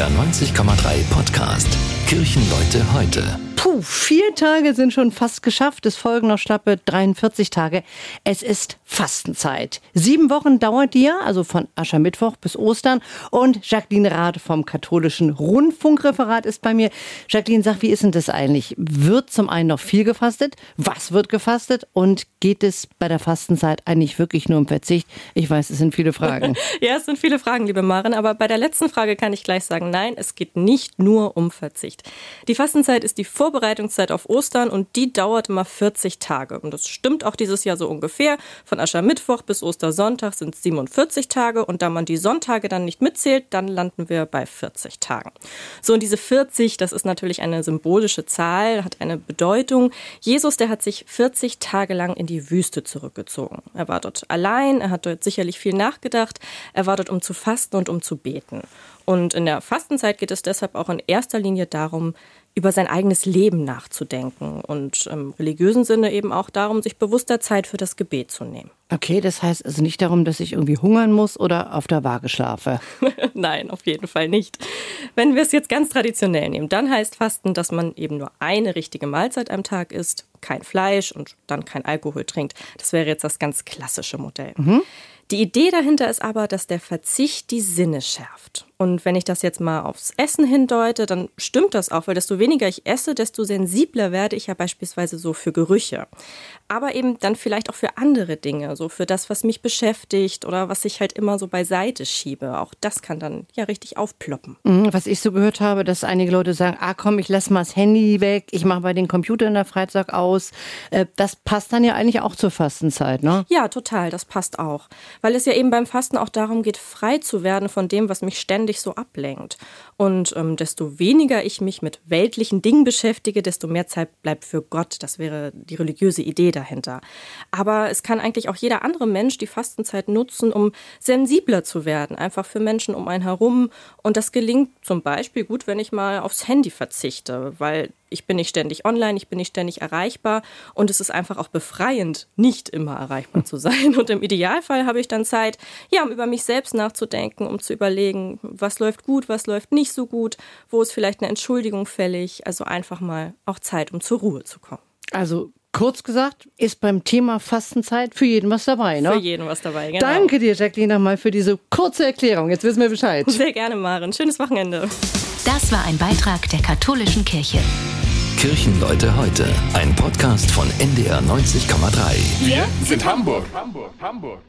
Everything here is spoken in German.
NDR 90,3 Podcast. Kirchenleute heute. Puh, vier Tage sind schon fast geschafft. Es folgen noch schlappe 43 Tage. Es ist Fastenzeit. Sieben Wochen dauert die ja, also von Aschermittwoch bis Ostern. Und Jacqueline Rath vom katholischen Rundfunkreferat ist bei mir. Jacqueline, sag, wie ist denn das eigentlich? Wird zum einen noch viel gefastet? Was wird gefastet? Und geht es bei der Fastenzeit eigentlich wirklich nur um Verzicht? Ich weiß, es sind viele Fragen. ja, es sind viele Fragen, liebe Maren. Aber bei der letzten Frage kann ich gleich sagen, nein, es geht nicht nur um Verzicht. Die Fastenzeit ist die Vor Vorbereitungszeit auf Ostern und die dauert immer 40 Tage. Und das stimmt auch dieses Jahr so ungefähr. Von Aschermittwoch bis Ostersonntag sind es 47 Tage und da man die Sonntage dann nicht mitzählt, dann landen wir bei 40 Tagen. So, und diese 40, das ist natürlich eine symbolische Zahl, hat eine Bedeutung. Jesus, der hat sich 40 Tage lang in die Wüste zurückgezogen. Er war dort allein, er hat dort sicherlich viel nachgedacht, er war dort, um zu fasten und um zu beten. Und in der Fastenzeit geht es deshalb auch in erster Linie darum, über sein eigenes Leben nachzudenken und im religiösen Sinne eben auch darum, sich bewusster Zeit für das Gebet zu nehmen. Okay, das heißt also nicht darum, dass ich irgendwie hungern muss oder auf der Waage schlafe. Nein, auf jeden Fall nicht. Wenn wir es jetzt ganz traditionell nehmen, dann heißt Fasten, dass man eben nur eine richtige Mahlzeit am Tag isst, kein Fleisch und dann kein Alkohol trinkt. Das wäre jetzt das ganz klassische Modell. Mhm. Die Idee dahinter ist aber, dass der Verzicht die Sinne schärft. Und wenn ich das jetzt mal aufs Essen hindeute, dann stimmt das auch, weil desto weniger ich esse, desto sensibler werde ich ja beispielsweise so für Gerüche. Aber eben dann vielleicht auch für andere Dinge, so für das, was mich beschäftigt oder was ich halt immer so beiseite schiebe. Auch das kann dann ja richtig aufploppen. Mhm, was ich so gehört habe, dass einige Leute sagen, ah komm, ich lasse mal das Handy weg, ich mache mal den Computer in der Freizeit aus. Äh, das passt dann ja eigentlich auch zur Fastenzeit, ne? Ja, total, das passt auch. Weil es ja eben beim Fasten auch darum geht, frei zu werden von dem, was mich ständig so ablenkt. Und ähm, desto weniger ich mich mit weltlichen Dingen beschäftige, desto mehr Zeit bleibt für Gott. Das wäre die religiöse Idee dahinter. Aber es kann eigentlich auch jeder andere Mensch die Fastenzeit nutzen, um sensibler zu werden, einfach für Menschen um einen herum. Und das gelingt zum Beispiel gut, wenn ich mal aufs Handy verzichte, weil ich bin nicht ständig online, ich bin nicht ständig erreichbar und es ist einfach auch befreiend, nicht immer erreichbar zu sein. Und im Idealfall habe ich dann Zeit, ja, um über mich selbst nachzudenken, um zu überlegen, was läuft gut, was läuft nicht so gut, wo ist vielleicht eine Entschuldigung fällig. Also einfach mal auch Zeit, um zur Ruhe zu kommen. Also Kurz gesagt, ist beim Thema Fastenzeit für jeden was dabei, ne? Für jeden was dabei, genau. Danke dir, Jacqueline, nochmal für diese kurze Erklärung. Jetzt wissen wir Bescheid. Sehr gerne, Maren. Schönes Wochenende. Das war ein Beitrag der katholischen Kirche. Kirchenleute heute, ein Podcast von NDR 90,3. Wir sind Hamburg. Hamburg, Hamburg.